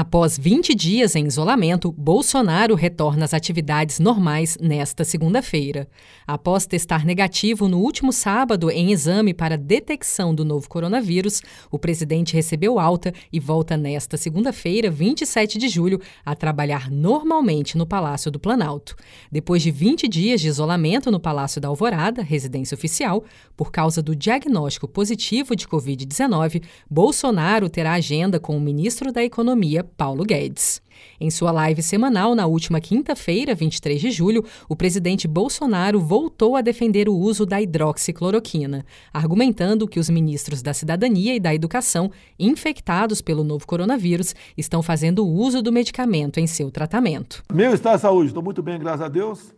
Após 20 dias em isolamento, Bolsonaro retorna às atividades normais nesta segunda-feira. Após testar negativo no último sábado em exame para detecção do novo coronavírus, o presidente recebeu alta e volta nesta segunda-feira, 27 de julho, a trabalhar normalmente no Palácio do Planalto. Depois de 20 dias de isolamento no Palácio da Alvorada, residência oficial, por causa do diagnóstico positivo de Covid-19, Bolsonaro terá agenda com o ministro da Economia, Paulo Guedes. Em sua live semanal na última quinta-feira, 23 de julho, o presidente Bolsonaro voltou a defender o uso da hidroxicloroquina, argumentando que os ministros da Cidadania e da Educação, infectados pelo novo coronavírus, estão fazendo uso do medicamento em seu tratamento. Meu estado de saúde, estou muito bem, graças a Deus.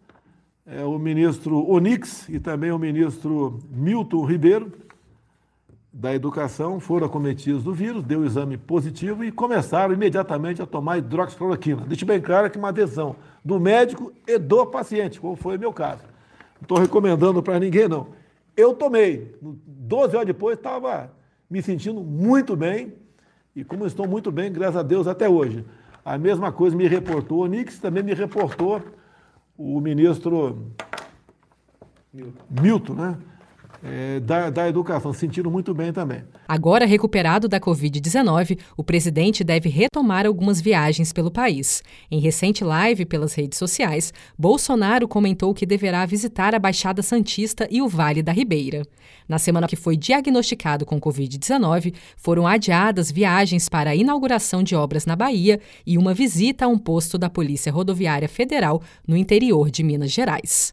É, o ministro Onix e também o ministro Milton Ribeiro da educação foram acometidos do vírus, deu o exame positivo e começaram imediatamente a tomar hidroxicloroquina. Deixe bem claro que uma adesão do médico e do paciente, como foi o meu caso. Não estou recomendando para ninguém, não. Eu tomei. 12 horas depois, estava me sentindo muito bem e como estou muito bem, graças a Deus, até hoje. A mesma coisa me reportou o Nix, também me reportou o ministro Milton, Milton né? É, da, da educação, sentindo muito bem também. Agora recuperado da Covid-19, o presidente deve retomar algumas viagens pelo país. Em recente live pelas redes sociais, Bolsonaro comentou que deverá visitar a Baixada Santista e o Vale da Ribeira. Na semana que foi diagnosticado com Covid-19, foram adiadas viagens para a inauguração de obras na Bahia e uma visita a um posto da Polícia Rodoviária Federal no interior de Minas Gerais.